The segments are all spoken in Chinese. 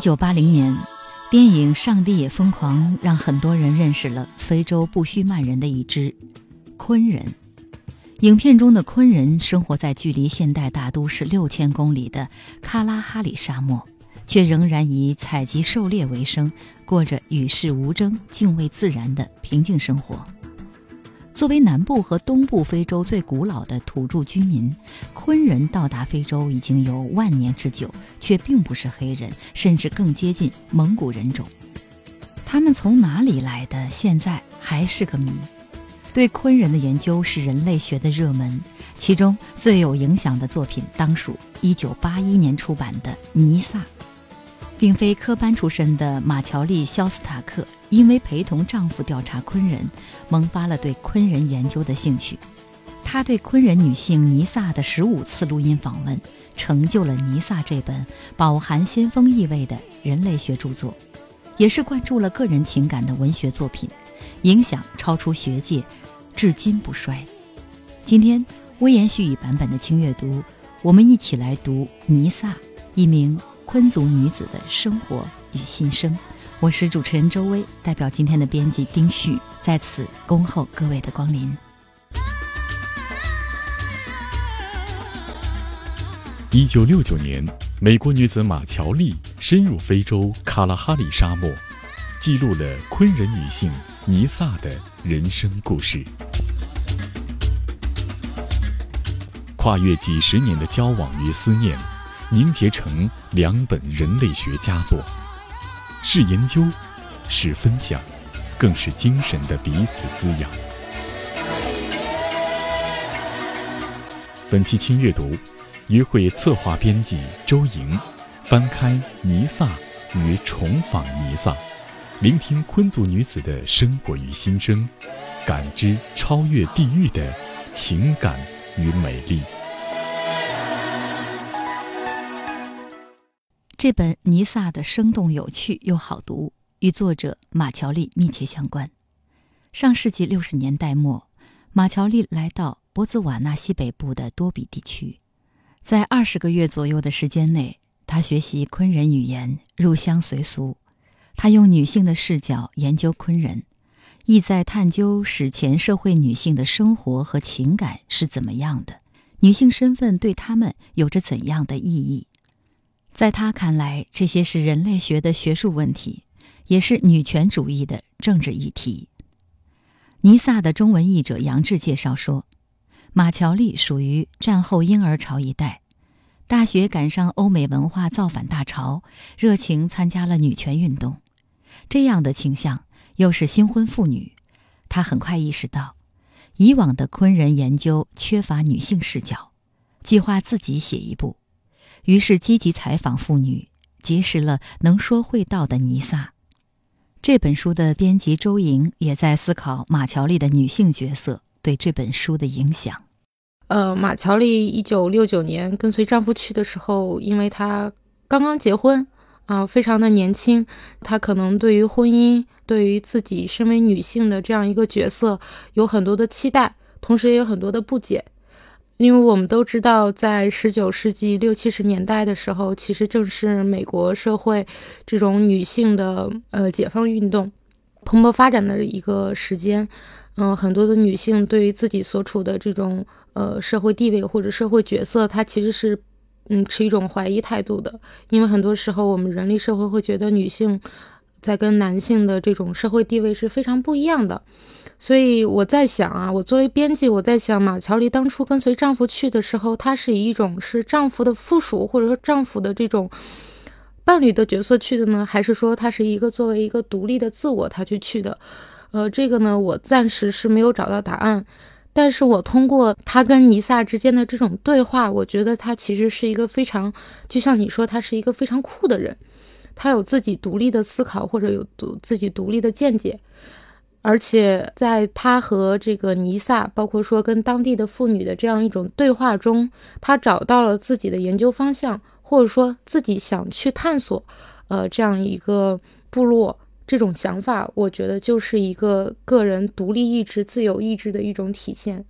九八零年，电影《上帝也疯狂》让很多人认识了非洲不须曼人的一支昆人。影片中的昆人生活在距离现代大都市六千公里的喀拉哈里沙漠，却仍然以采集狩猎为生，过着与世无争、敬畏自然的平静生活。作为南部和东部非洲最古老的土著居民，昆人到达非洲已经有万年之久，却并不是黑人，甚至更接近蒙古人种。他们从哪里来的，现在还是个谜。对昆人的研究是人类学的热门，其中最有影响的作品当属1981年出版的《尼萨》。并非科班出身的马乔丽·肖斯塔克，因为陪同丈夫调查昆人，萌发了对昆人研究的兴趣。她对昆人女性尼萨的十五次录音访问，成就了《尼萨》这本饱含先锋意味的人类学著作，也是灌注了个人情感的文学作品，影响超出学界，至今不衰。今天，微言絮语版本的轻阅读，我们一起来读尼萨，一名。昆族女子的生活与心声，我是主持人周薇，代表今天的编辑丁旭，在此恭候各位的光临。一九六九年，美国女子马乔丽深入非洲卡拉哈里沙漠，记录了昆人女性尼萨的人生故事。跨越几十年的交往与思念。凝结成两本人类学佳作，是研究，是分享，更是精神的彼此滋养。本期轻阅读，约会策划编辑周莹，翻开《尼萨》与重访尼萨，聆听昆族女子的生活与心声，感知超越地域的情感与美丽。这本《尼萨》的生动有趣又好读，与作者马乔丽密切相关。上世纪六十年代末，马乔丽来到博茨瓦纳西北部的多比地区，在二十个月左右的时间内，他学习昆人语言，入乡随俗。他用女性的视角研究昆人，意在探究史前社会女性的生活和情感是怎么样的，女性身份对他们有着怎样的意义。在他看来，这些是人类学的学术问题，也是女权主义的政治议题。尼萨的中文译者杨志介绍说，马乔丽属于战后婴儿潮一代，大学赶上欧美文化造反大潮，热情参加了女权运动。这样的倾向又是新婚妇女，她很快意识到，以往的昆人研究缺乏女性视角，计划自己写一部。于是积极采访妇女，结识了能说会道的尼萨。这本书的编辑周莹也在思考马乔丽的女性角色对这本书的影响。呃，马乔丽一九六九年跟随丈夫去的时候，因为她刚刚结婚啊，非常的年轻，她可能对于婚姻、对于自己身为女性的这样一个角色有很多的期待，同时也有很多的不解。因为我们都知道，在十九世纪六七十年代的时候，其实正是美国社会这种女性的呃解放运动蓬勃发展的一个时间。嗯，很多的女性对于自己所处的这种呃社会地位或者社会角色，她其实是嗯持一种怀疑态度的。因为很多时候，我们人类社会会觉得女性在跟男性的这种社会地位是非常不一样的。所以我在想啊，我作为编辑，我在想马乔丽当初跟随丈夫去的时候，她是以一种是丈夫的附属或者说丈夫的这种伴侣的角色去的呢，还是说她是一个作为一个独立的自我她去去的？呃，这个呢，我暂时是没有找到答案。但是我通过他跟尼萨之间的这种对话，我觉得他其实是一个非常，就像你说，他是一个非常酷的人，他有自己独立的思考或者有独自己独立的见解，而且在他和这个尼萨，包括说跟当地的妇女的这样一种对话中，他找到了自己的研究方向，或者说自己想去探索，呃，这样一个部落。这种想法，我觉得就是一个个人独立意志、自由意志的一种体现。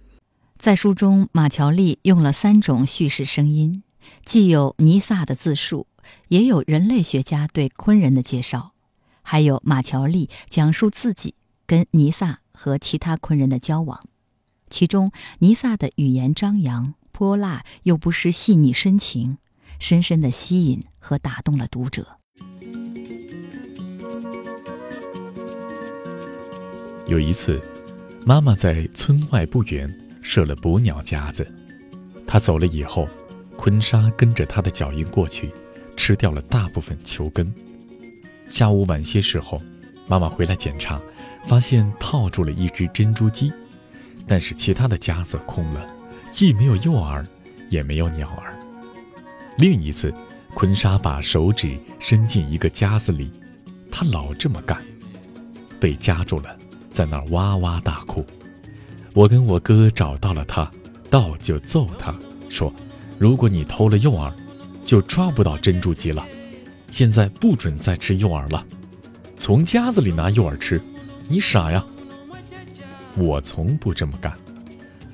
在书中，马乔丽用了三种叙事声音，既有尼萨的自述，也有人类学家对昆人的介绍，还有马乔丽讲述自己跟尼萨和其他昆人的交往。其中，尼萨的语言张扬、泼辣，又不失细腻深情，深深地吸引和打动了读者。有一次，妈妈在村外不远设了捕鸟夹子。她走了以后，昆沙跟着她的脚印过去，吃掉了大部分球根。下午晚些时候，妈妈回来检查，发现套住了一只珍珠鸡，但是其他的夹子空了，既没有诱饵，也没有鸟儿。另一次，昆沙把手指伸进一个夹子里，他老这么干，被夹住了。在那儿哇哇大哭，我跟我哥找到了他，到就揍他，说：“如果你偷了诱饵，就抓不到珍珠鸡了。现在不准再吃诱饵了，从夹子里拿诱饵吃，你傻呀！”我从不这么干，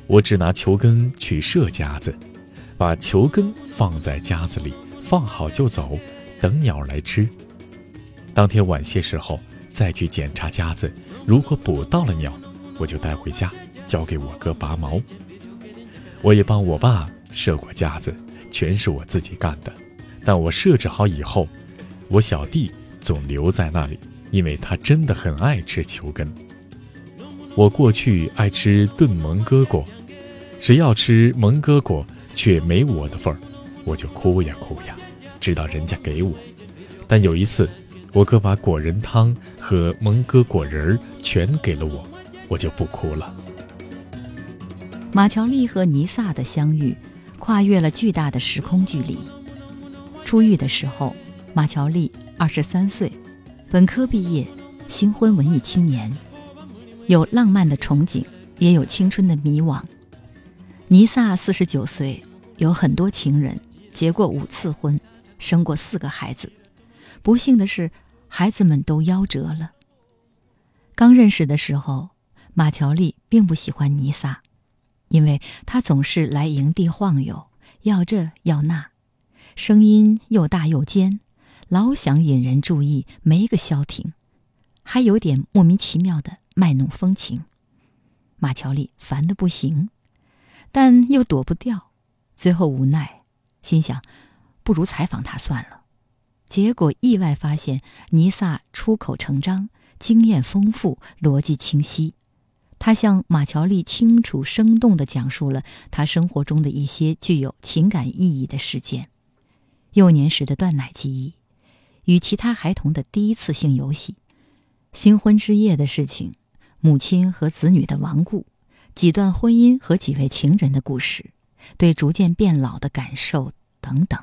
我只拿球根去射夹子，把球根放在夹子里，放好就走，等鸟来吃。当天晚些时候再去检查夹子。如果捕到了鸟，我就带回家，交给我哥拔毛。我也帮我爸射过夹子，全是我自己干的。但我设置好以后，我小弟总留在那里，因为他真的很爱吃球根。我过去爱吃炖蒙哥果，谁要吃蒙哥果却没我的份儿，我就哭呀哭呀，直到人家给我。但有一次。我哥把果仁汤和蒙哥果仁儿全给了我，我就不哭了。马乔丽和尼萨的相遇，跨越了巨大的时空距离。出狱的时候，马乔丽二十三岁，本科毕业，新婚文艺青年，有浪漫的憧憬，也有青春的迷惘。尼萨四十九岁，有很多情人，结过五次婚，生过四个孩子。不幸的是。孩子们都夭折了。刚认识的时候，马乔丽并不喜欢尼萨，因为他总是来营地晃悠，要这要那，声音又大又尖，老想引人注意，没个消停，还有点莫名其妙的卖弄风情。马乔丽烦得不行，但又躲不掉，最后无奈，心想，不如采访他算了。结果意外发现，尼萨出口成章，经验丰富，逻辑清晰。他向马乔丽清楚生动地讲述了他生活中的一些具有情感意义的事件：幼年时的断奶记忆，与其他孩童的第一次性游戏，新婚之夜的事情，母亲和子女的亡故，几段婚姻和几位情人的故事，对逐渐变老的感受等等。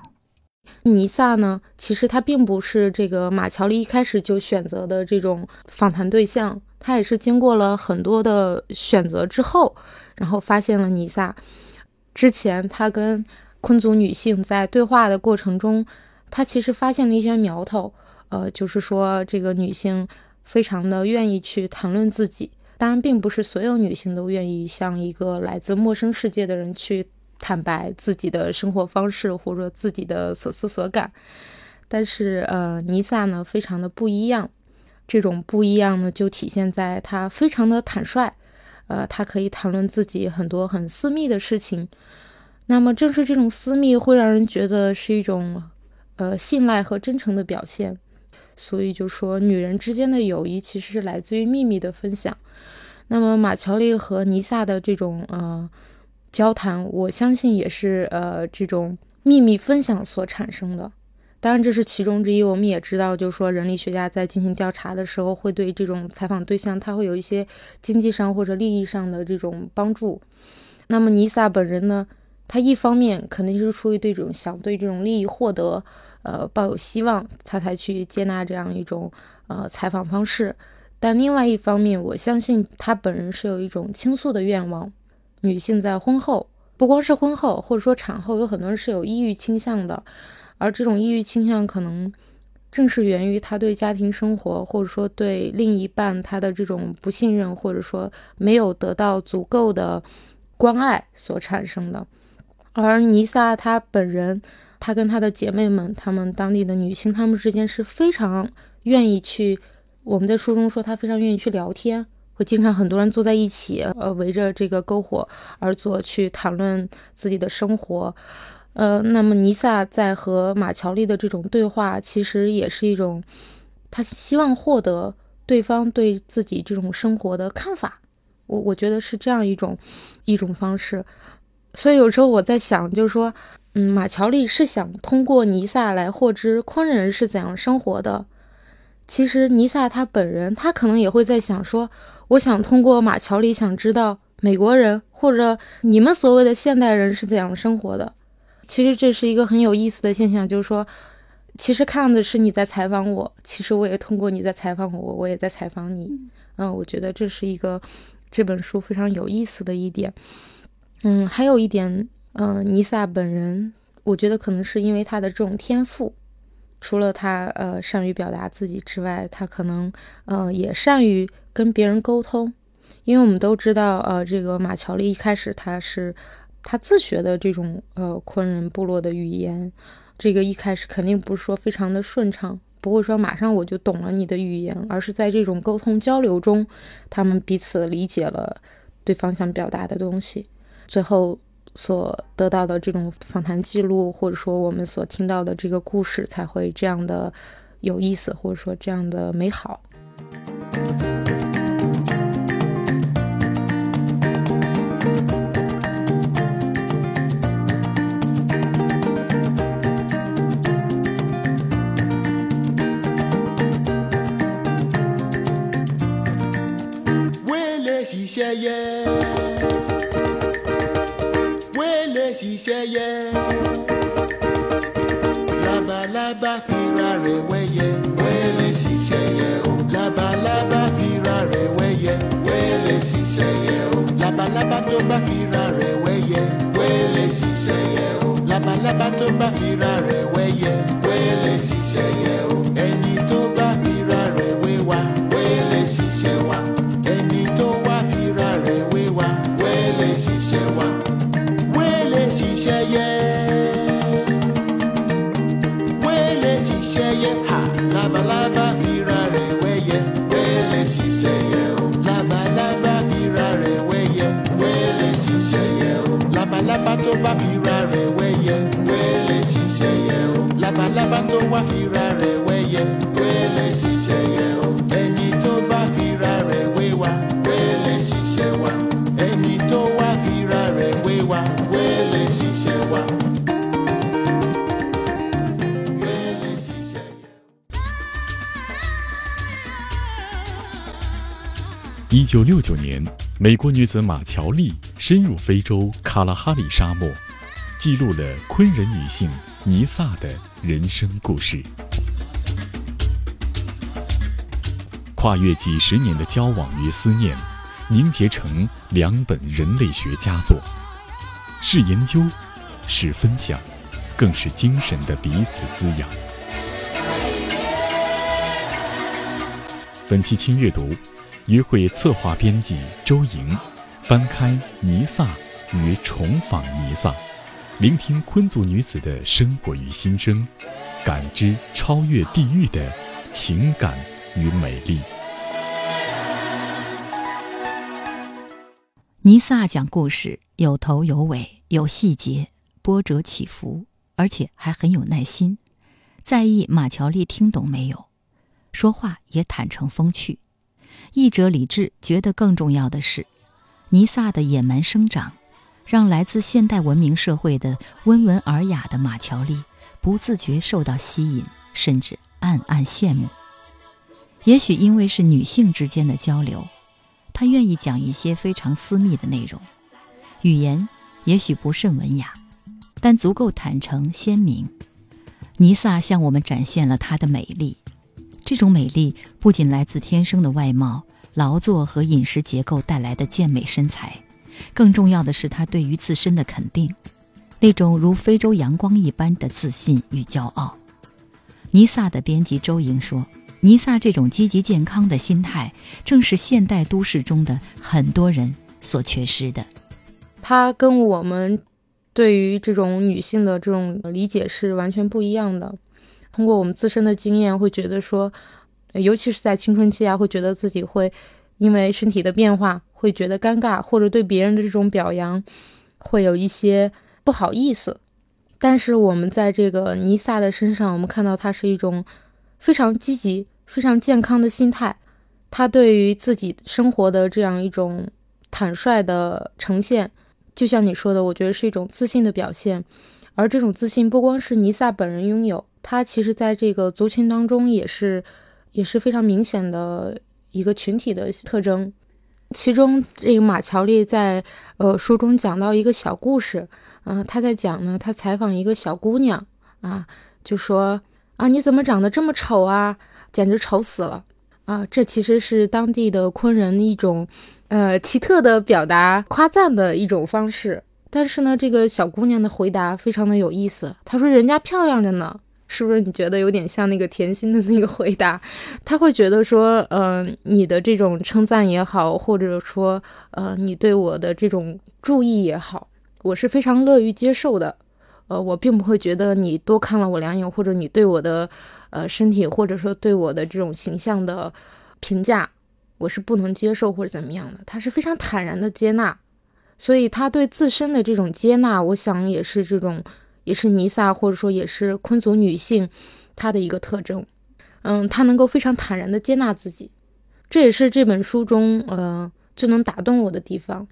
尼萨呢？其实他并不是这个马乔丽一开始就选择的这种访谈对象，他也是经过了很多的选择之后，然后发现了尼萨。之前他跟昆族女性在对话的过程中，他其实发现了一些苗头，呃，就是说这个女性非常的愿意去谈论自己，当然并不是所有女性都愿意向一个来自陌生世界的人去。坦白自己的生活方式或者自己的所思所感，但是呃，尼萨呢非常的不一样，这种不一样呢就体现在他非常的坦率，呃，他可以谈论自己很多很私密的事情。那么正是这种私密会让人觉得是一种呃信赖和真诚的表现，所以就说女人之间的友谊其实是来自于秘密的分享。那么马乔丽和尼萨的这种呃。交谈，我相信也是呃这种秘密分享所产生的。当然，这是其中之一。我们也知道，就是说，人力学家在进行调查的时候，会对这种采访对象，他会有一些经济上或者利益上的这种帮助。那么，尼萨本人呢，他一方面肯定是出于对这种想对这种利益获得，呃，抱有希望，他才去接纳这样一种呃采访方式。但另外一方面，我相信他本人是有一种倾诉的愿望。女性在婚后，不光是婚后，或者说产后，有很多人是有抑郁倾向的。而这种抑郁倾向可能正是源于他对家庭生活，或者说对另一半他的这种不信任，或者说没有得到足够的关爱所产生的。而尼萨他本人，他跟他的姐妹们，他们当地的女性，他们之间是非常愿意去。我们在书中说，他非常愿意去聊天，会经常很多人坐在一起，呃，围着这个篝火而坐，去谈论自己的生活。呃，那么尼萨在和马乔丽的这种对话，其实也是一种他希望获得对方对自己这种生活的看法。我我觉得是这样一种一种方式。所以有时候我在想，就是说，嗯，马乔丽是想通过尼萨来获知昆人是怎样生活的。其实尼萨他本人，他可能也会在想说，我想通过马乔里想知道美国人或者你们所谓的现代人是怎样生活的。其实这是一个很有意思的现象，就是说，其实看的是你在采访我，其实我也通过你在采访我，我也在采访你。嗯，我觉得这是一个这本书非常有意思的一点。嗯，还有一点，嗯，尼萨本人，我觉得可能是因为他的这种天赋，除了他呃善于表达自己之外，他可能呃也善于跟别人沟通，因为我们都知道，呃，这个马乔丽一开始他是。他自学的这种呃昆人部落的语言，这个一开始肯定不是说非常的顺畅，不会说马上我就懂了你的语言，而是在这种沟通交流中，他们彼此理解了对方想表达的东西，最后所得到的这种访谈记录，或者说我们所听到的这个故事，才会这样的有意思，或者说这样的美好。ṣẹ́yẹ. Labalábá fira rẹ̀ wẹ́yẹ. Wẹ́lẹ̀ sì ṣẹ́yẹ o. Labalábá fira rẹ̀ wẹ́yẹ. Wẹ́lẹ̀ sì ṣẹ́yẹ o. Labalábá tó bá fira rẹ̀ wẹ́yẹ. Wẹ́lẹ̀ sì ṣẹ́yẹ o. Labalábá tó bá fira rẹ̀ 九六九年，美国女子马乔丽深入非洲卡拉哈里沙漠，记录了昆人女性尼萨的人生故事。跨越几十年的交往与思念，凝结成两本人类学佳作，是研究，是分享，更是精神的彼此滋养。本期轻阅读，约会策划编辑周莹，翻开尼萨与重访尼萨，聆听昆族女子的生活与心声，感知超越地域的情感与美丽。尼萨讲故事有头有尾，有细节，波折起伏，而且还很有耐心，在意马乔丽听懂没有，说话也坦诚风趣。译者李志觉得更重要的是，尼萨的野蛮生长，让来自现代文明社会的温文尔雅的马乔丽不自觉受到吸引，甚至暗暗羡慕。也许因为是女性之间的交流，她愿意讲一些非常私密的内容，语言也许不甚文雅，但足够坦诚鲜明。尼萨向我们展现了她的美丽，这种美丽不仅来自天生的外貌、劳作和饮食结构带来的健美身材，更重要的是她对于自身的肯定，那种如非洲阳光一般的自信与骄傲。尼萨的编辑周莹说。尼萨这种积极健康的心态，正是现代都市中的很多人所缺失的。她跟我们对于这种女性的这种理解是完全不一样的。通过我们自身的经验，会觉得说，尤其是在青春期啊，会觉得自己会因为身体的变化会觉得尴尬，或者对别人的这种表扬会有一些不好意思。但是我们在这个尼萨的身上，我们看到她是一种非常积极。非常健康的心态，他对于自己生活的这样一种坦率的呈现，就像你说的，我觉得是一种自信的表现。而这种自信不光是尼萨本人拥有，他其实在这个族群当中也是也是非常明显的一个群体的特征。其中，这个马乔丽在呃书中讲到一个小故事，嗯，他在讲呢，他采访一个小姑娘啊，就说啊，你怎么长得这么丑啊？简直丑死了啊！这其实是当地的昆人一种，呃，奇特的表达夸赞的一种方式。但是呢，这个小姑娘的回答非常的有意思。她说：“人家漂亮着呢，是不是？你觉得有点像那个甜心的那个回答？她会觉得说，嗯，你的这种称赞也好，或者说，呃，你对我的这种注意也好，我是非常乐于接受的。呃，我并不会觉得你多看了我两眼，或者你对我的。”呃，身体或者说对我的这种形象的评价，我是不能接受或者怎么样的。他是非常坦然的接纳，所以他对自身的这种接纳，我想也是这种，也是尼萨或者说也是昆族女性她的一个特征。嗯，她能够非常坦然的接纳自己，这也是这本书中呃最能打动我的地方。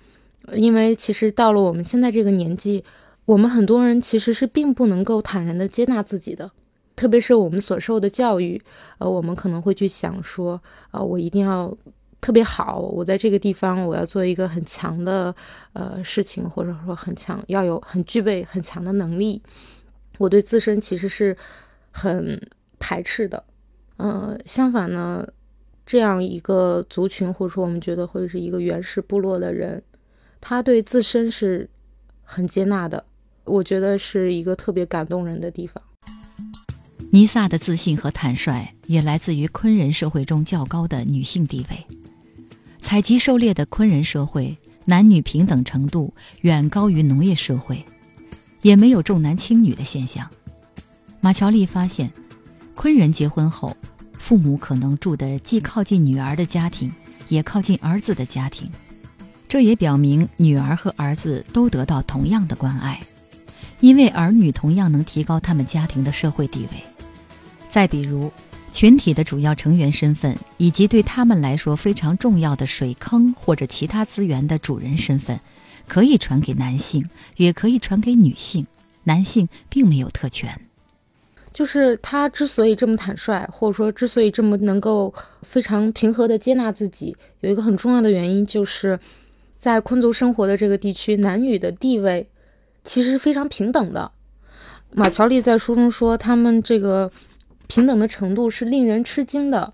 因为其实到了我们现在这个年纪，我们很多人其实是并不能够坦然的接纳自己的。特别是我们所受的教育，呃，我们可能会去想说，呃，我一定要特别好，我在这个地方我要做一个很强的呃事情，或者说很强，要有很具备很强的能力。我对自身其实是很排斥的，呃，相反呢，这样一个族群，或者说我们觉得会是一个原始部落的人，他对自身是很接纳的，我觉得是一个特别感动人的地方。尼萨的自信和坦率也来自于昆人社会中较高的女性地位。采集狩猎的昆人社会，男女平等程度远高于农业社会，也没有重男轻女的现象。马乔丽发现，昆人结婚后，父母可能住的既靠近女儿的家庭，也靠近儿子的家庭，这也表明女儿和儿子都得到同样的关爱，因为儿女同样能提高他们家庭的社会地位。再比如，群体的主要成员身份，以及对他们来说非常重要的水坑或者其他资源的主人身份，可以传给男性，也可以传给女性。男性并没有特权。就是他之所以这么坦率，或者说之所以这么能够非常平和地接纳自己，有一个很重要的原因，就是在昆族生活的这个地区，男女的地位其实是非常平等的。马乔丽在书中说，他们这个。平等的程度是令人吃惊的。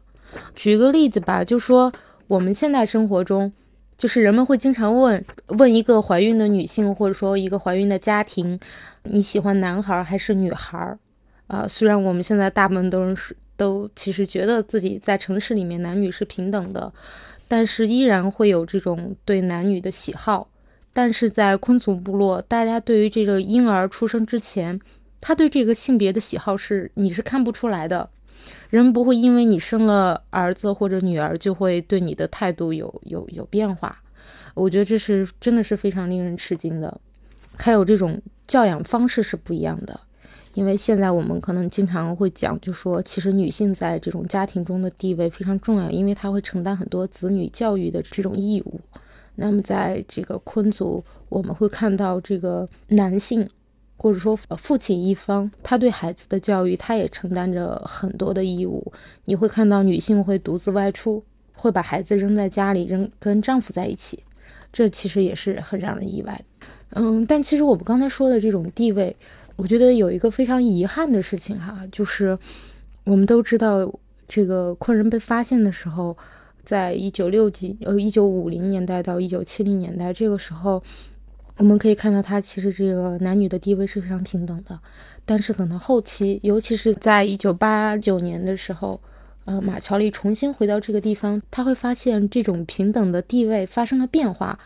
举个例子吧，就说我们现代生活中，就是人们会经常问问一个怀孕的女性，或者说一个怀孕的家庭，你喜欢男孩还是女孩？啊，虽然我们现在大部分都是都其实觉得自己在城市里面男女是平等的，但是依然会有这种对男女的喜好。但是在昆族部落，大家对于这个婴儿出生之前。他对这个性别的喜好是你是看不出来的，人不会因为你生了儿子或者女儿就会对你的态度有有有变化。我觉得这是真的是非常令人吃惊的。还有这种教养方式是不一样的，因为现在我们可能经常会讲，就说其实女性在这种家庭中的地位非常重要，因为她会承担很多子女教育的这种义务。那么在这个昆族，我们会看到这个男性。或者说父亲一方，他对孩子的教育，他也承担着很多的义务。你会看到女性会独自外出，会把孩子扔在家里，扔跟丈夫在一起，这其实也是很让人意外。嗯，但其实我们刚才说的这种地位，我觉得有一个非常遗憾的事情哈，就是我们都知道，这个昆人被发现的时候，在一九六几呃一九五零年代到一九七零年代这个时候。我们可以看到，他其实这个男女的地位是非常平等的。但是等到后期，尤其是在一九八九年的时候，呃，马乔丽重新回到这个地方，他会发现这种平等的地位发生了变化。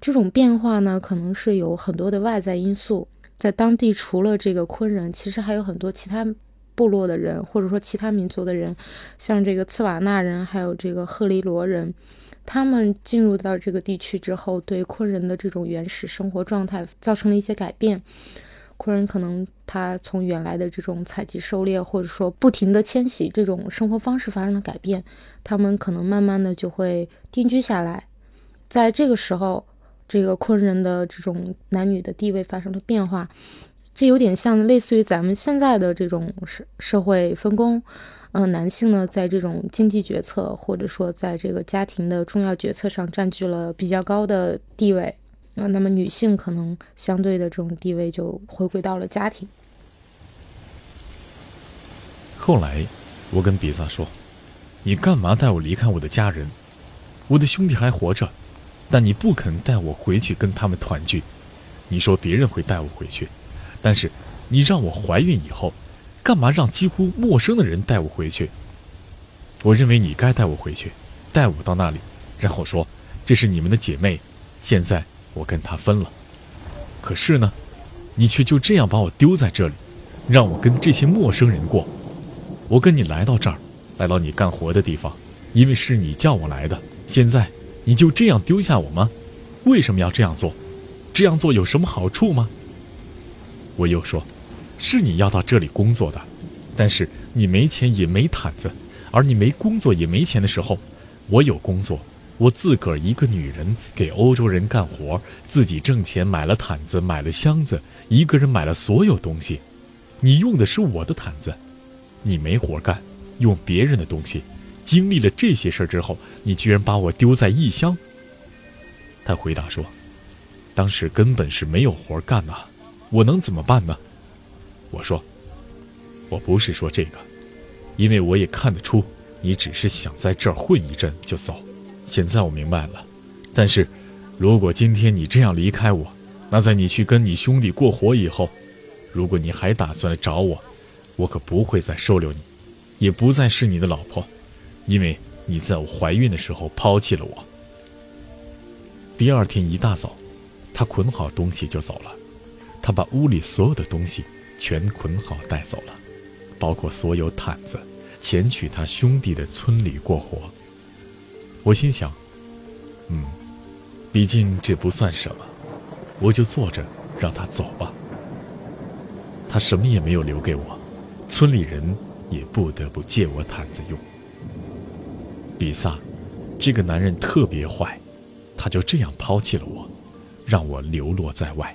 这种变化呢，可能是有很多的外在因素。在当地，除了这个昆人，其实还有很多其他部落的人，或者说其他民族的人，像这个茨瓦纳人，还有这个赫里罗人。他们进入到这个地区之后，对昆人的这种原始生活状态造成了一些改变。昆人可能他从原来的这种采集狩猎，或者说不停的迁徙这种生活方式发生了改变，他们可能慢慢的就会定居下来。在这个时候，这个昆人的这种男女的地位发生了变化，这有点像类似于咱们现在的这种社社会分工。嗯，男性呢，在这种经济决策或者说在这个家庭的重要决策上占据了比较高的地位，啊，那么女性可能相对的这种地位就回归到了家庭。后来，我跟比萨说：“你干嘛带我离开我的家人？我的兄弟还活着，但你不肯带我回去跟他们团聚。你说别人会带我回去，但是你让我怀孕以后。”干嘛让几乎陌生的人带我回去？我认为你该带我回去，带我到那里，然后说这是你们的姐妹，现在我跟她分了。可是呢，你却就这样把我丢在这里，让我跟这些陌生人过。我跟你来到这儿，来到你干活的地方，因为是你叫我来的。现在你就这样丢下我吗？为什么要这样做？这样做有什么好处吗？我又说。是你要到这里工作的，但是你没钱也没毯子，而你没工作也没钱的时候，我有工作，我自个儿一个女人给欧洲人干活，自己挣钱买了毯子，买了箱子，一个人买了所有东西。你用的是我的毯子，你没活干，用别人的东西。经历了这些事儿之后，你居然把我丢在异乡。他回答说：“当时根本是没有活干呐，我能怎么办呢？”我说：“我不是说这个，因为我也看得出你只是想在这儿混一阵就走。现在我明白了。但是，如果今天你这样离开我，那在你去跟你兄弟过活以后，如果你还打算来找我，我可不会再收留你，也不再是你的老婆，因为你在我怀孕的时候抛弃了我。”第二天一大早，他捆好东西就走了。他把屋里所有的东西。全捆好带走了，包括所有毯子，前去他兄弟的村里过活。我心想，嗯，毕竟这不算什么，我就坐着让他走吧。他什么也没有留给我，村里人也不得不借我毯子用。比萨，这个男人特别坏，他就这样抛弃了我，让我流落在外。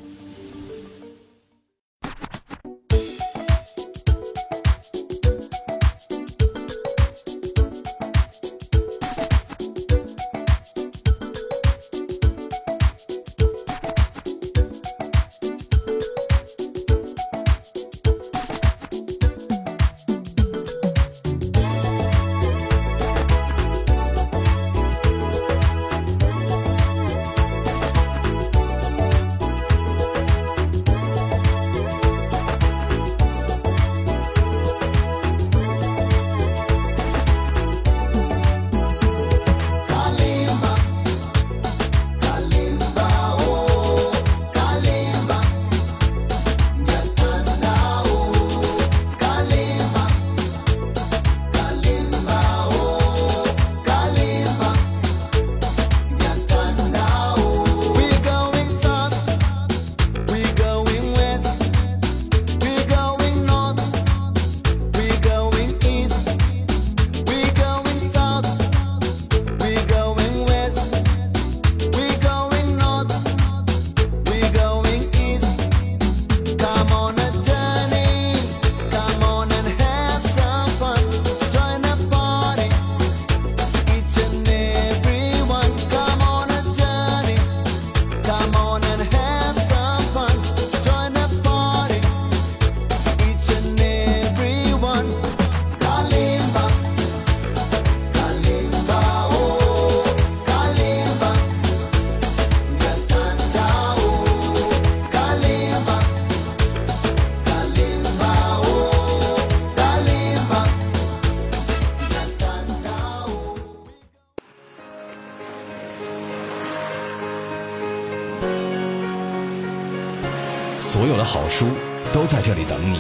等你，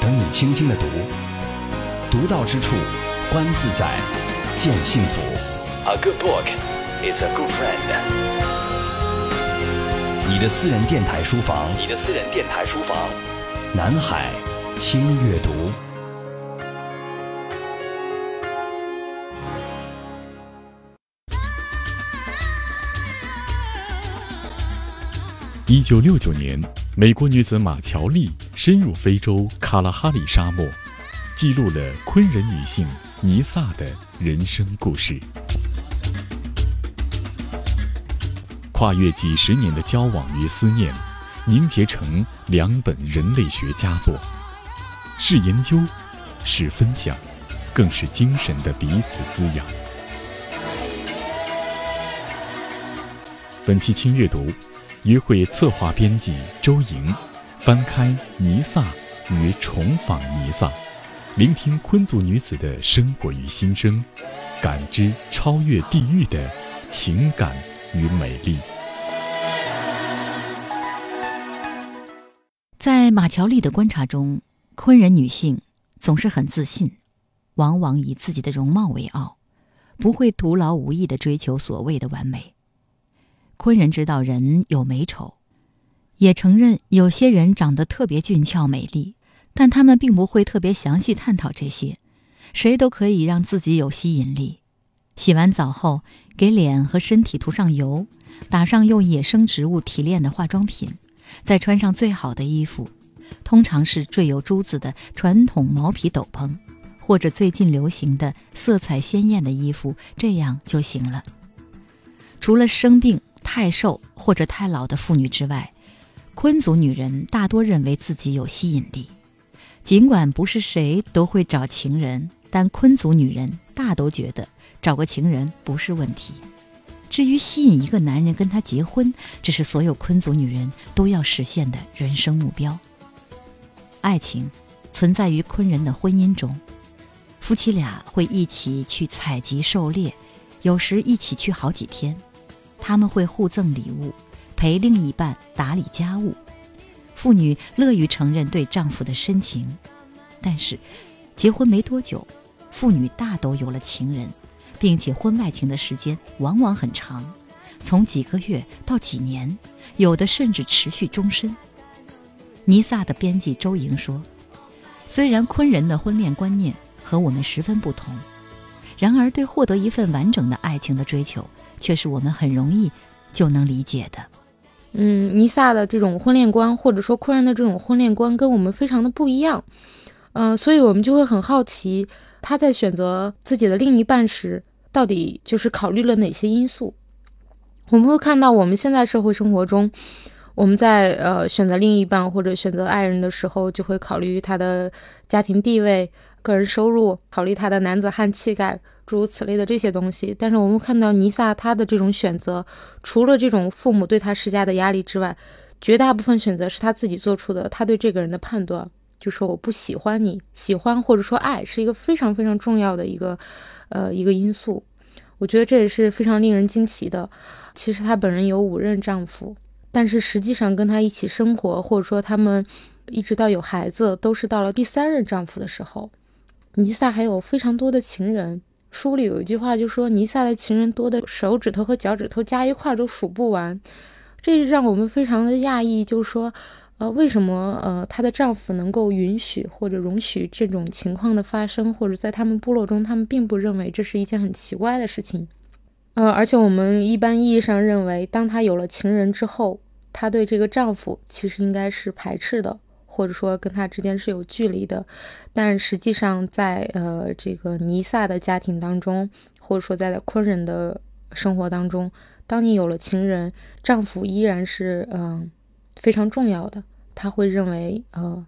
等你轻轻的读，读到之处，观自在，见幸福。A good book is a good friend。你的私人电台书房，你的私人电台书房，南海轻阅读。一九六九年，美国女子马乔丽深入非洲卡拉哈里沙漠，记录了昆人女性尼萨的人生故事。跨越几十年的交往与思念，凝结成两本人类学佳作，是研究，是分享，更是精神的彼此滋养。本期轻阅读。约会策划编辑周莹，翻开尼萨与重访尼萨，聆听昆族女子的生活与心声，感知超越地域的情感与美丽。在马乔丽的观察中，昆人女性总是很自信，往往以自己的容貌为傲，不会徒劳无益地追求所谓的完美。昆人知道人有美丑，也承认有些人长得特别俊俏美丽，但他们并不会特别详细探讨这些。谁都可以让自己有吸引力。洗完澡后，给脸和身体涂上油，打上用野生植物提炼的化妆品，再穿上最好的衣服，通常是缀有珠子的传统毛皮斗篷，或者最近流行的色彩鲜艳的衣服，这样就行了。除了生病。太瘦或者太老的妇女之外，昆族女人大多认为自己有吸引力。尽管不是谁都会找情人，但昆族女人大都觉得找个情人不是问题。至于吸引一个男人跟她结婚，这是所有昆族女人都要实现的人生目标。爱情存在于昆人的婚姻中，夫妻俩会一起去采集狩猎，有时一起去好几天。他们会互赠礼物，陪另一半打理家务，妇女乐于承认对丈夫的深情。但是，结婚没多久，妇女大都有了情人，并且婚外情的时间往往很长，从几个月到几年，有的甚至持续终身。尼萨的编辑周莹说：“虽然昆人的婚恋观念和我们十分不同，然而对获得一份完整的爱情的追求。”却是我们很容易就能理解的。嗯，尼萨的这种婚恋观，或者说昆人的这种婚恋观，跟我们非常的不一样。嗯，所以我们就会很好奇，他在选择自己的另一半时，到底就是考虑了哪些因素？我们会看到，我们现在社会生活中，我们在呃选择另一半或者选择爱人的时候，就会考虑他的家庭地位、个人收入，考虑他的男子汉气概。诸如此类的这些东西，但是我们看到尼萨他的这种选择，除了这种父母对他施加的压力之外，绝大部分选择是他自己做出的。他对这个人的判断，就说我不喜欢你，喜欢或者说爱是一个非常非常重要的一个，呃，一个因素。我觉得这也是非常令人惊奇的。其实她本人有五任丈夫，但是实际上跟她一起生活，或者说他们一直到有孩子，都是到了第三任丈夫的时候。尼萨还有非常多的情人。书里有一句话，就说尼萨的情人多的手指头和脚趾头加一块都数不完，这让我们非常的讶异。就是说，呃，为什么呃她的丈夫能够允许或者容许这种情况的发生，或者在他们部落中，他们并不认为这是一件很奇怪的事情。呃，而且我们一般意义上认为，当她有了情人之后，她对这个丈夫其实应该是排斥的。或者说跟他之间是有距离的，但实际上在呃这个尼萨的家庭当中，或者说在昆人的生活当中，当你有了情人，丈夫依然是嗯非常重要的。他会认为呃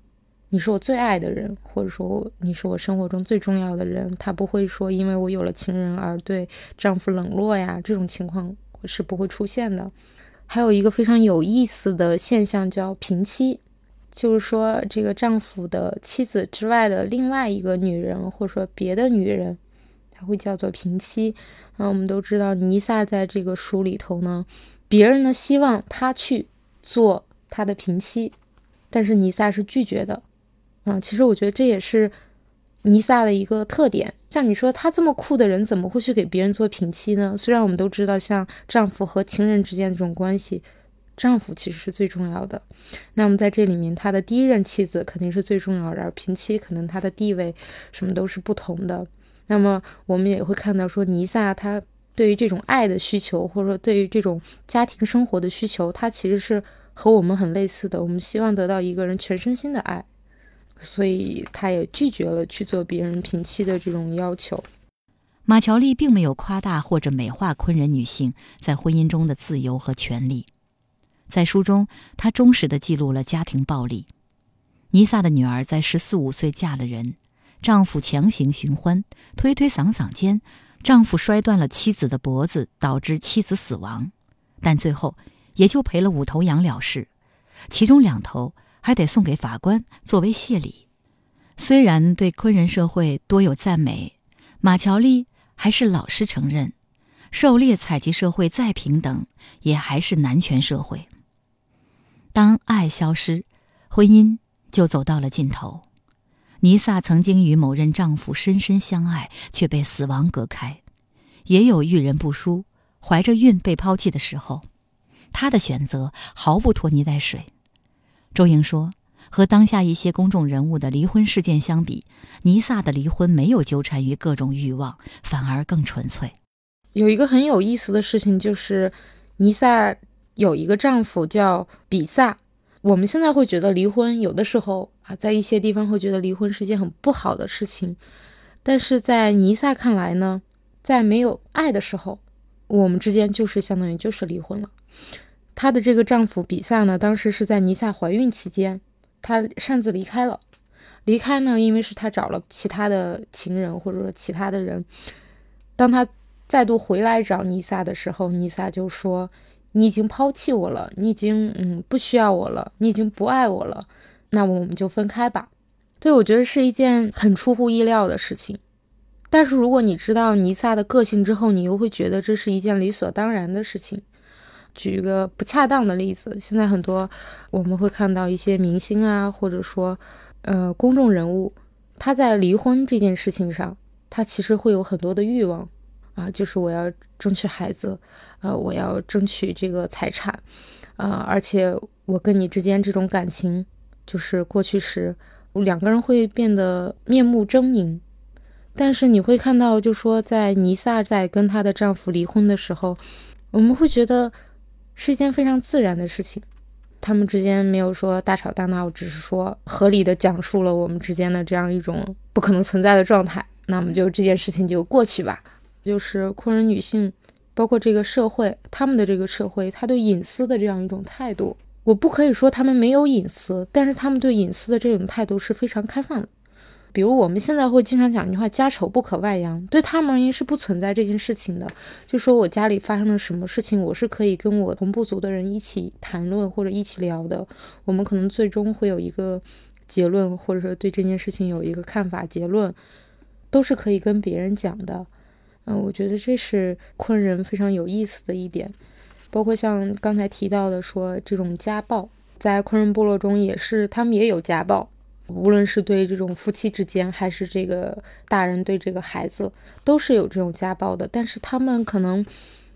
你是我最爱的人，或者说你是我生活中最重要的人。他不会说因为我有了情人而对丈夫冷落呀，这种情况是不会出现的。还有一个非常有意思的现象叫平妻。就是说，这个丈夫的妻子之外的另外一个女人，或者说别的女人，她会叫做平妻。那我们都知道，尼萨在这个书里头呢，别人呢希望他去做他的平妻，但是尼萨是拒绝的。嗯，其实我觉得这也是尼萨的一个特点。像你说他这么酷的人，怎么会去给别人做平妻呢？虽然我们都知道，像丈夫和情人之间这种关系，丈夫其实是最重要的。那么在这里面，他的第一任妻子肯定是最重要的，而平妻可能他的地位什么都是不同的。那么我们也会看到说，尼萨他对于这种爱的需求，或者说对于这种家庭生活的需求，他其实是和我们很类似的。我们希望得到一个人全身心的爱。所以，他也拒绝了去做别人平妻的这种要求。马乔丽并没有夸大或者美化昆人女性在婚姻中的自由和权利。在书中，她忠实的记录了家庭暴力。尼萨的女儿在十四五岁嫁了人，丈夫强行寻欢，推推搡搡间，丈夫摔断了妻子的脖子，导致妻子死亡，但最后也就赔了五头羊了事，其中两头。还得送给法官作为谢礼。虽然对昆人社会多有赞美，马乔丽还是老实承认，狩猎采集社会再平等，也还是男权社会。当爱消失，婚姻就走到了尽头。尼萨曾经与某任丈夫深深相爱，却被死亡隔开；也有遇人不淑，怀着孕被抛弃的时候。她的选择毫不拖泥带水。周莹说：“和当下一些公众人物的离婚事件相比，尼萨的离婚没有纠缠于各种欲望，反而更纯粹。有一个很有意思的事情，就是尼萨有一个丈夫叫比萨。我们现在会觉得离婚有的时候啊，在一些地方会觉得离婚是件很不好的事情，但是在尼萨看来呢，在没有爱的时候，我们之间就是相当于就是离婚了。”她的这个丈夫比萨呢，当时是在尼萨怀孕期间，他擅自离开了。离开呢，因为是他找了其他的情人或者说其他的人。当他再度回来找尼萨的时候，尼萨就说：“你已经抛弃我了，你已经嗯不需要我了，你已经不爱我了，那么我们就分开吧。”对我觉得是一件很出乎意料的事情。但是如果你知道尼萨的个性之后，你又会觉得这是一件理所当然的事情。举一个不恰当的例子，现在很多我们会看到一些明星啊，或者说呃公众人物，他在离婚这件事情上，他其实会有很多的欲望啊，就是我要争取孩子，呃，我要争取这个财产，啊，而且我跟你之间这种感情，就是过去时两个人会变得面目狰狞，但是你会看到，就说在尼萨在跟她的丈夫离婚的时候，我们会觉得。是一件非常自然的事情，他们之间没有说大吵大闹，只是说合理的讲述了我们之间的这样一种不可能存在的状态。那么就这件事情就过去吧。就是昆人女性，包括这个社会，他们的这个社会，他对隐私的这样一种态度，我不可以说他们没有隐私，但是他们对隐私的这种态度是非常开放的。比如我们现在会经常讲一句话：“家丑不可外扬。”对他们而言是不存在这件事情的。就说我家里发生了什么事情，我是可以跟我同部族的人一起谈论或者一起聊的。我们可能最终会有一个结论，或者说对这件事情有一个看法。结论都是可以跟别人讲的。嗯，我觉得这是昆人非常有意思的一点。包括像刚才提到的，说这种家暴，在昆人部落中也是，他们也有家暴。无论是对这种夫妻之间，还是这个大人对这个孩子，都是有这种家暴的。但是他们可能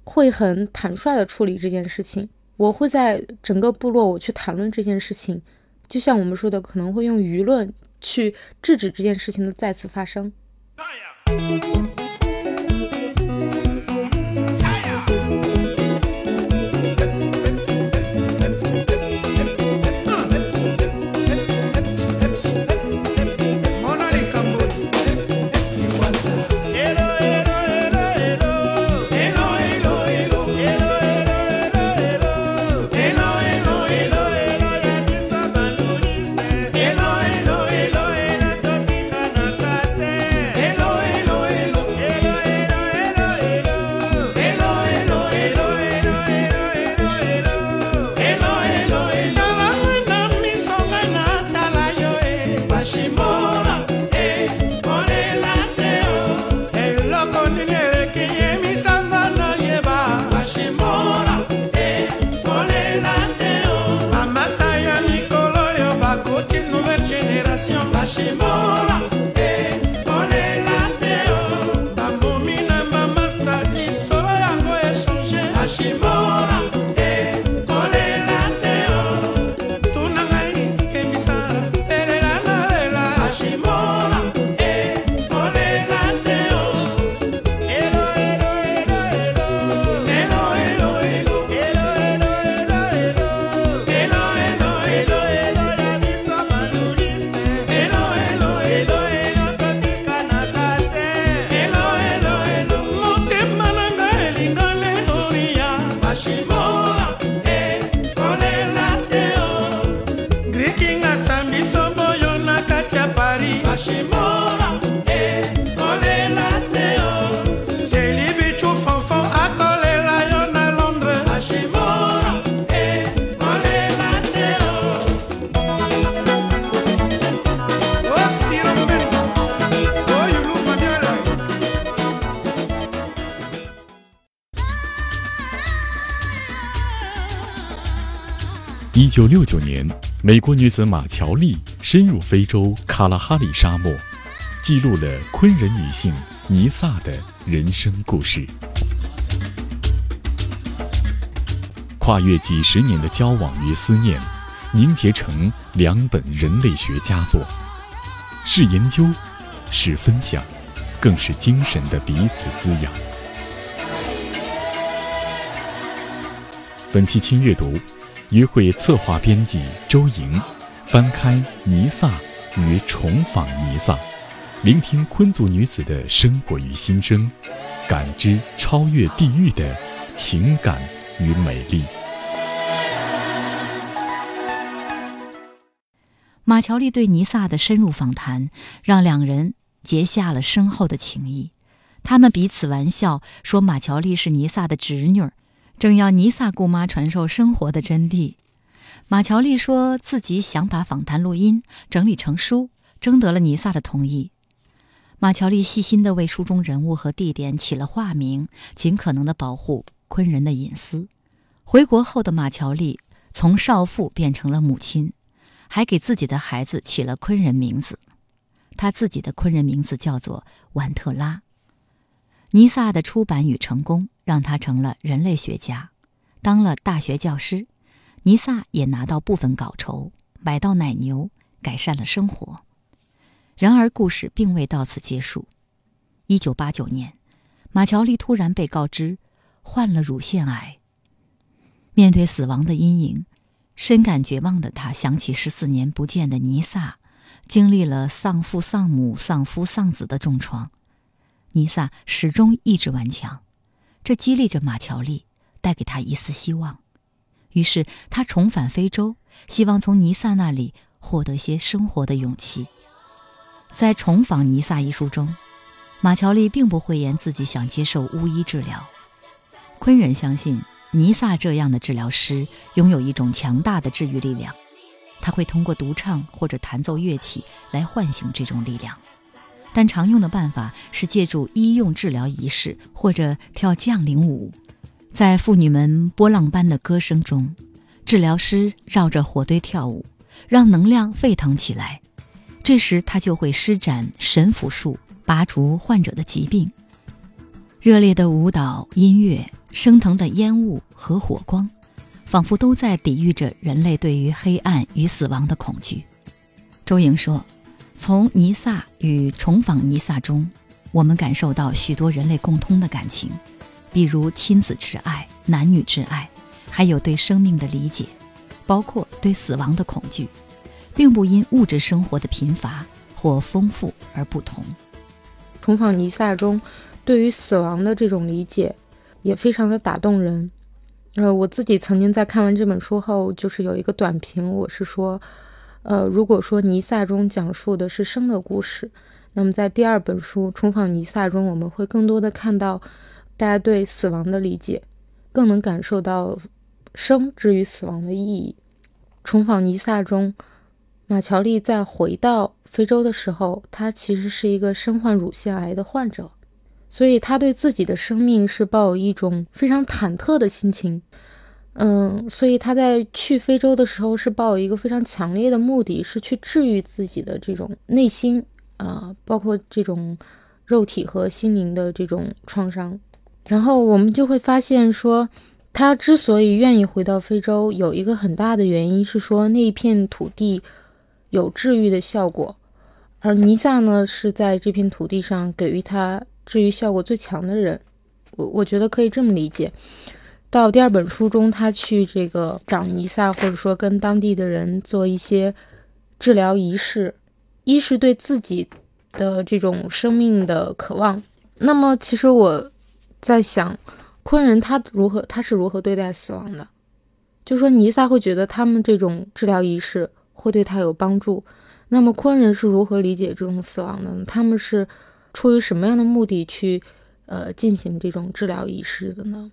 会很坦率的处理这件事情。我会在整个部落我去谈论这件事情，就像我们说的，可能会用舆论去制止这件事情的再次发生。九六九年，美国女子马乔丽深入非洲卡拉哈里沙漠，记录了昆人女性尼萨的人生故事。跨越几十年的交往与思念，凝结成两本人类学佳作，是研究，是分享，更是精神的彼此滋养。本期轻阅读。约会策划编辑周莹，翻开尼萨与重访尼萨，聆听昆族女子的生活与心声，感知超越地域的情感与美丽。马乔丽对尼萨的深入访谈，让两人结下了深厚的情谊。他们彼此玩笑说，马乔丽是尼萨的侄女儿。正要尼萨姑妈传授生活的真谛，马乔丽说自己想把访谈录音整理成书，征得了尼萨的同意。马乔丽细心地为书中人物和地点起了化名，尽可能地保护昆人的隐私。回国后的马乔丽从少妇变成了母亲，还给自己的孩子起了昆人名字。他自己的昆人名字叫做完特拉。尼萨的出版与成功让他成了人类学家，当了大学教师。尼萨也拿到部分稿酬，买到奶牛，改善了生活。然而，故事并未到此结束。一九八九年，马乔丽突然被告知患了乳腺癌。面对死亡的阴影，深感绝望的他想起十四年不见的尼萨，经历了丧父丧母、丧夫丧子的重创。尼萨始终意志顽强，这激励着马乔丽，带给他一丝希望。于是他重返非洲，希望从尼萨那里获得些生活的勇气。在《重访尼萨》一书中，马乔丽并不讳言自己想接受巫医治疗。昆人相信尼萨这样的治疗师拥有一种强大的治愈力量，他会通过独唱或者弹奏乐器来唤醒这种力量。但常用的办法是借助医用治疗仪式或者跳降临舞，在妇女们波浪般的歌声中，治疗师绕着火堆跳舞，让能量沸腾起来。这时他就会施展神符术，拔除患者的疾病。热烈的舞蹈、音乐、升腾的烟雾和火光，仿佛都在抵御着人类对于黑暗与死亡的恐惧。周莹说。从尼萨与重访尼萨中，我们感受到许多人类共通的感情，比如亲子之爱、男女之爱，还有对生命的理解，包括对死亡的恐惧，并不因物质生活的贫乏或丰富而不同。重访尼萨中，对于死亡的这种理解，也非常的打动人。呃，我自己曾经在看完这本书后，就是有一个短评，我是说。呃，如果说尼萨中讲述的是生的故事，那么在第二本书《重访尼萨》中，我们会更多的看到大家对死亡的理解，更能感受到生之于死亡的意义。《重访尼萨》中，马乔丽在回到非洲的时候，她其实是一个身患乳腺癌的患者，所以她对自己的生命是抱有一种非常忐忑的心情。嗯，所以他在去非洲的时候是抱有一个非常强烈的目的，是去治愈自己的这种内心啊，包括这种肉体和心灵的这种创伤。然后我们就会发现说，他之所以愿意回到非洲，有一个很大的原因是说那一片土地有治愈的效果，而尼萨呢是在这片土地上给予他治愈效果最强的人。我我觉得可以这么理解。到第二本书中，他去这个找尼萨，或者说跟当地的人做一些治疗仪式，一是对自己的这种生命的渴望。那么，其实我在想，昆人他如何，他是如何对待死亡的？就说尼萨会觉得他们这种治疗仪式会对他有帮助，那么昆人是如何理解这种死亡的？他们是出于什么样的目的去呃进行这种治疗仪式的呢？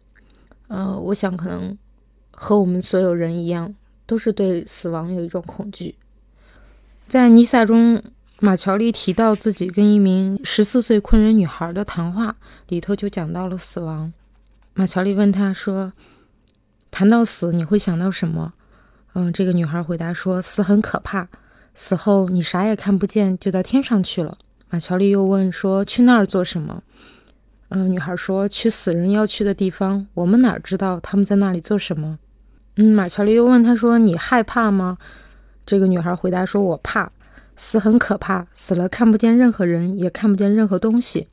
呃，我想可能和我们所有人一样，都是对死亡有一种恐惧。在尼萨中，马乔丽提到自己跟一名十四岁昆人女孩的谈话里头，就讲到了死亡。马乔丽问他说：“谈到死，你会想到什么？”嗯，这个女孩回答说：“死很可怕，死后你啥也看不见，就到天上去了。”马乔丽又问说：“去那儿做什么？”嗯，女孩说：“去死人要去的地方。我们哪知道他们在那里做什么？”嗯，马乔丽又问他说：“你害怕吗？”这个女孩回答说：“我怕，死很可怕，死了看不见任何人，也看不见任何东西。”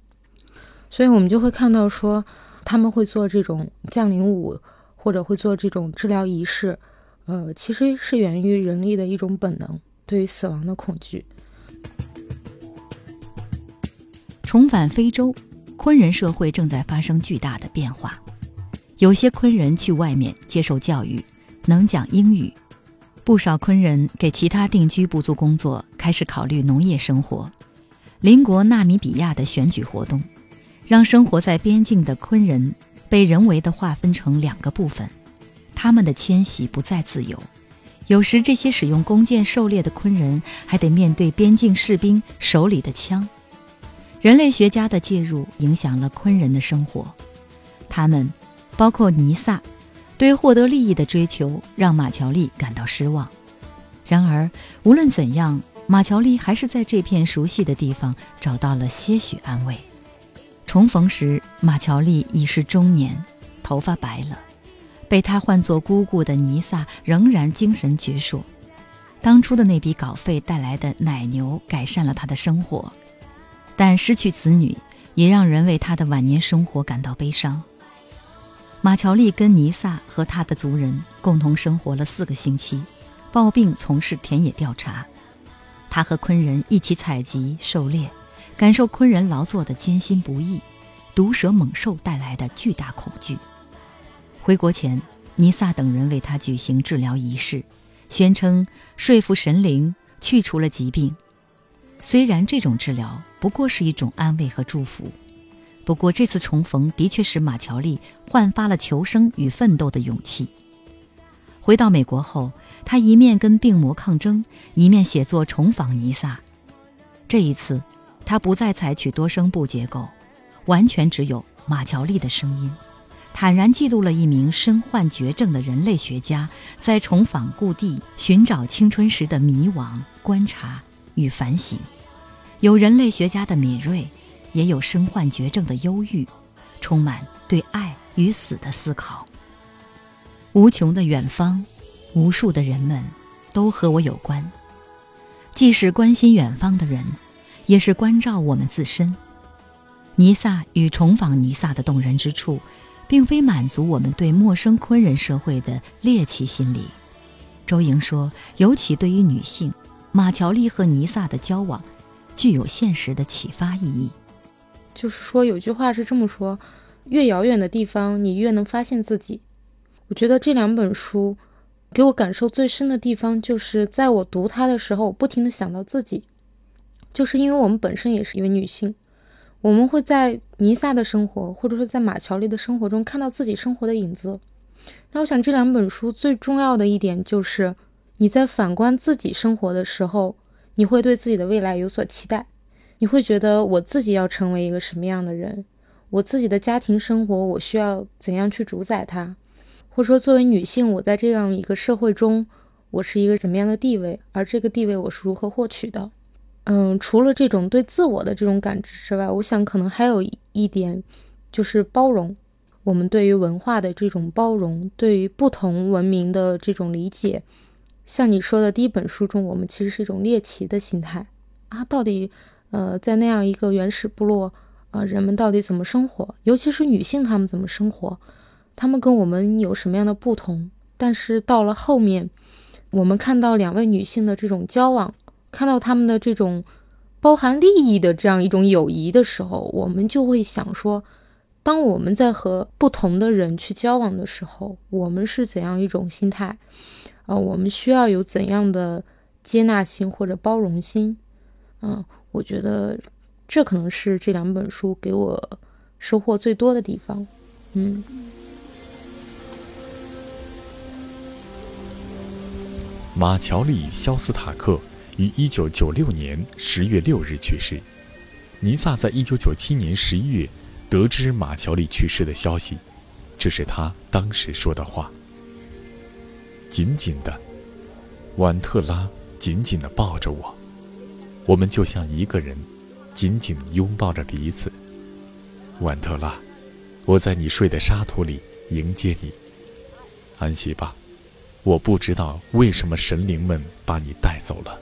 所以，我们就会看到说，他们会做这种降临舞，或者会做这种治疗仪式。呃，其实是源于人类的一种本能，对于死亡的恐惧。重返非洲，昆人社会正在发生巨大的变化。有些昆人去外面接受教育，能讲英语；不少昆人给其他定居部族工作，开始考虑农业生活。邻国纳米比亚的选举活动，让生活在边境的昆人被人为的划分成两个部分。他们的迁徙不再自由，有时这些使用弓箭狩猎的昆人还得面对边境士兵手里的枪。人类学家的介入影响了昆人的生活，他们，包括尼萨，对获得利益的追求让马乔丽感到失望。然而，无论怎样，马乔丽还是在这片熟悉的地方找到了些许安慰。重逢时，马乔丽已是中年，头发白了。被他唤作姑姑的尼萨仍然精神矍铄。当初的那笔稿费带来的奶牛改善了他的生活，但失去子女也让人为他的晚年生活感到悲伤。马乔丽跟尼萨和他的族人共同生活了四个星期，抱病从事田野调查。他和昆人一起采集、狩猎，感受昆人劳作的艰辛不易，毒蛇猛兽带来的巨大恐惧。回国前，尼萨等人为他举行治疗仪式，宣称说服神灵去除了疾病。虽然这种治疗不过是一种安慰和祝福，不过这次重逢的确使马乔丽焕发了求生与奋斗的勇气。回到美国后，他一面跟病魔抗争，一面写作重访尼萨。这一次，他不再采取多声部结构，完全只有马乔丽的声音。坦然记录了一名身患绝症的人类学家在重访故地、寻找青春时的迷惘、观察与反省。有人类学家的敏锐，也有身患绝症的忧郁，充满对爱与死的思考。无穷的远方，无数的人们，都和我有关。既是关心远方的人，也是关照我们自身。尼萨与重访尼萨的动人之处。并非满足我们对陌生昆人社会的猎奇心理，周莹说，尤其对于女性，马乔丽和尼萨的交往，具有现实的启发意义。就是说，有句话是这么说：越遥远的地方，你越能发现自己。我觉得这两本书给我感受最深的地方，就是在我读它的时候，我不停的想到自己，就是因为我们本身也是一位女性。我们会在尼萨的生活，或者说在马乔丽的生活中看到自己生活的影子。那我想这两本书最重要的一点就是，你在反观自己生活的时候，你会对自己的未来有所期待。你会觉得我自己要成为一个什么样的人？我自己的家庭生活，我需要怎样去主宰它？或者说，作为女性，我在这样一个社会中，我是一个怎么样的地位？而这个地位我是如何获取的？嗯，除了这种对自我的这种感知之外，我想可能还有一点，就是包容。我们对于文化的这种包容，对于不同文明的这种理解。像你说的第一本书中，我们其实是一种猎奇的心态啊，到底呃，在那样一个原始部落，呃，人们到底怎么生活？尤其是女性，她们怎么生活？她们跟我们有什么样的不同？但是到了后面，我们看到两位女性的这种交往。看到他们的这种包含利益的这样一种友谊的时候，我们就会想说，当我们在和不同的人去交往的时候，我们是怎样一种心态？啊，我们需要有怎样的接纳心或者包容心？嗯，我觉得这可能是这两本书给我收获最多的地方。嗯，马乔丽·肖斯塔克。于一九九六年十月六日去世。尼萨在一九九七年十一月得知马乔丽去世的消息，这是他当时说的话。紧紧的婉特拉紧紧的抱着我，我们就像一个人，紧紧拥抱着彼此。婉特拉，我在你睡的沙土里迎接你。安息吧，我不知道为什么神灵们把你带走了，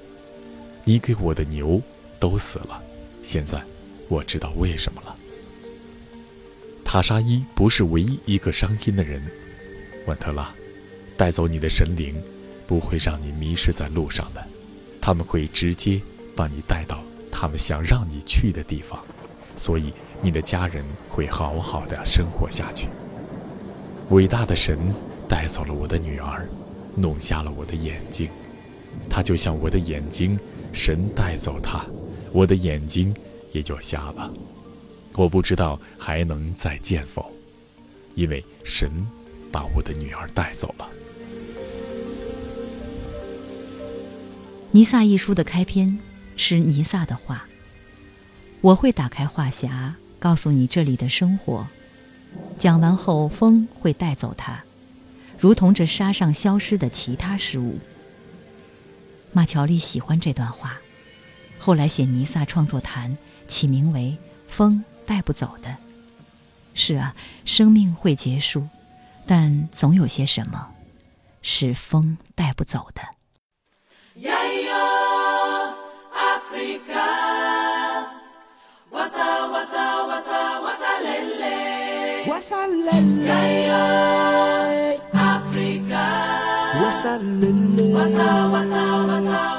你给我的牛都死了，现在我知道为什么了。塔沙伊不是唯一一个伤心的人，万特拉，带走你的神灵，不会让你迷失在路上的，他们会直接把你带到他们想让你去的地方，所以你的家人会好好的生活下去。伟大的神带走了我的女儿，弄瞎了我的眼睛，他就像我的眼睛，神带走他，我的眼睛也就瞎了。我不知道还能再见否，因为神把我的女儿带走了。尼撒一书的开篇是尼撒的话：“我会打开话匣，告诉你这里的生活。讲完后，风会带走它，如同这沙上消失的其他事物。”马乔丽喜欢这段话，后来写尼撒创作坛，起名为《风》。带不走的，是啊，生命会结束，但总有些什么，是风带不走的。Wasalele. Africa Wasalele Wasa Wasa Wasa.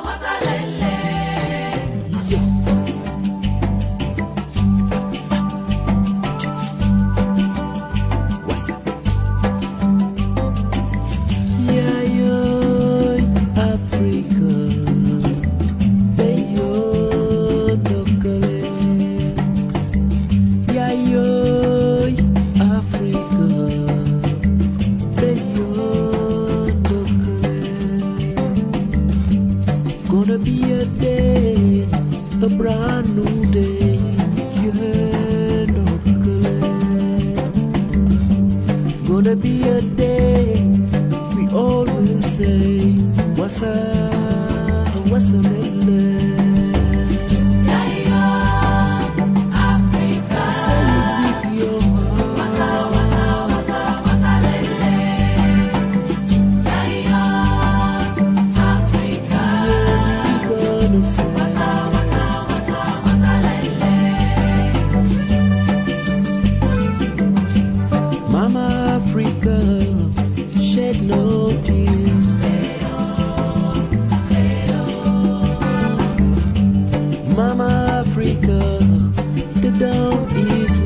whistle, the whistle. Africa, the Down East.